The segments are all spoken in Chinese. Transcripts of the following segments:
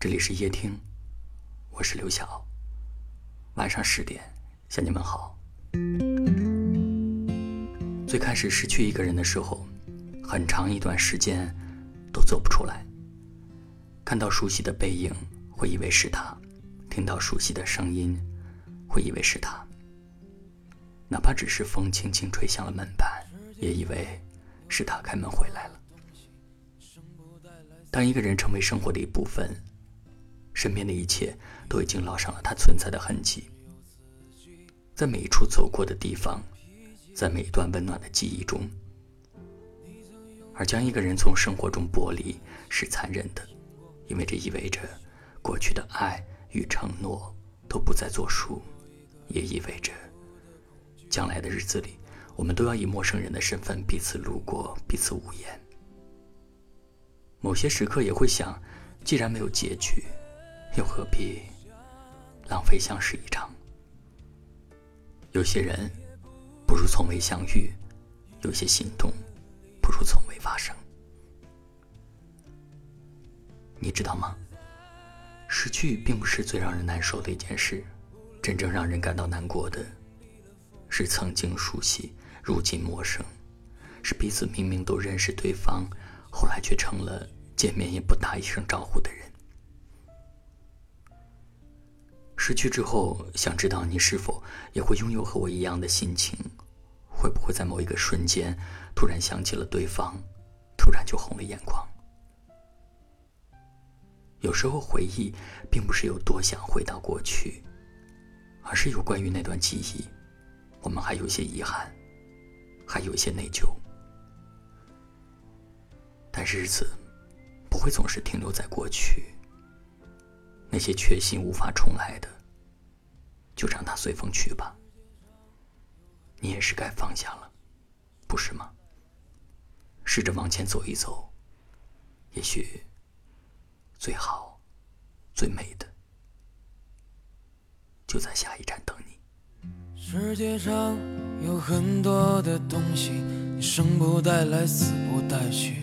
这里是夜听，我是刘晓。晚上十点向你们好。最开始失去一个人的时候，很长一段时间都走不出来。看到熟悉的背影，会以为是他；听到熟悉的声音，会以为是他。哪怕只是风轻轻吹响了门板，也以为是他开门回来了。当一个人成为生活的一部分，身边的一切都已经烙上了它存在的痕迹，在每一处走过的地方，在每一段温暖的记忆中，而将一个人从生活中剥离是残忍的，因为这意味着过去的爱与承诺都不再作数，也意味着将来的日子里，我们都要以陌生人的身份彼此路过，彼此无言。某些时刻也会想，既然没有结局。又何必浪费相识一场？有些人不如从未相遇，有些心动不如从未发生。你知道吗？失去并不是最让人难受的一件事，真正让人感到难过的，是曾经熟悉，如今陌生；是彼此明明都认识对方，后来却成了见面也不打一声招呼的人。失去之后，想知道你是否也会拥有和我一样的心情？会不会在某一个瞬间，突然想起了对方，突然就红了眼眶？有时候回忆，并不是有多想回到过去，而是有关于那段记忆，我们还有些遗憾，还有些内疚。但日子不会总是停留在过去。那些确信无法重来的，就让它随风去吧。你也是该放下了，不是吗？试着往前走一走，也许最好、最美的就在下一站等你。世界上有很多的东西，你生不带来，死不带去。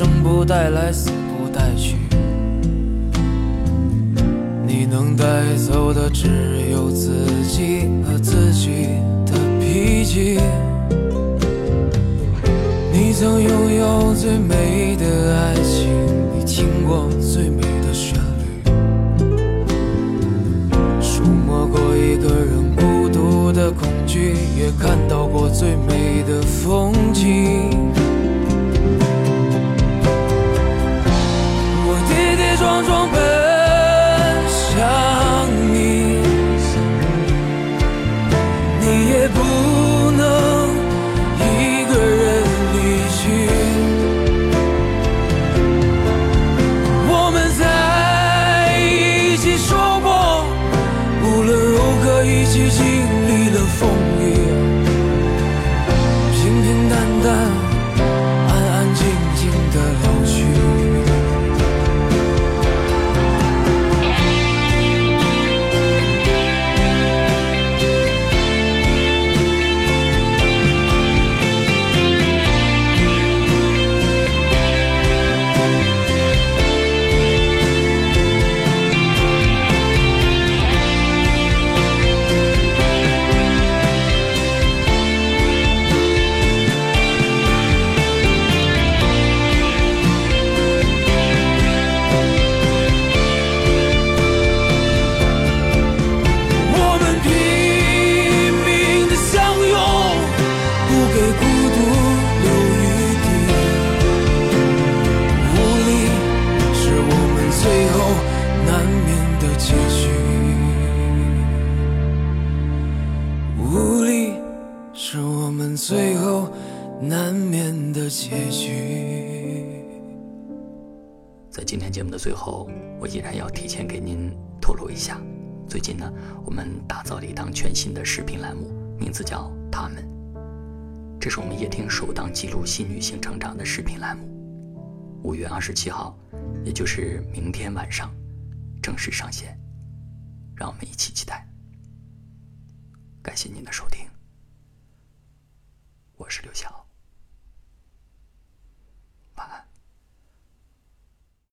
生不带来，死不带去。你能带走的只有自己和自己的脾气。你曾拥有最美的爱经历了风雨平平淡淡。历了风雨。们最后难免的结局。在今天节目的最后，我依然要提前给您透露一下，最近呢，我们打造了一档全新的视频栏目，名字叫《他们》，这是我们夜听首档记录新女性成长的视频栏目。五月二十七号，也就是明天晚上，正式上线，让我们一起期待。感谢您的收听，我是刘晓。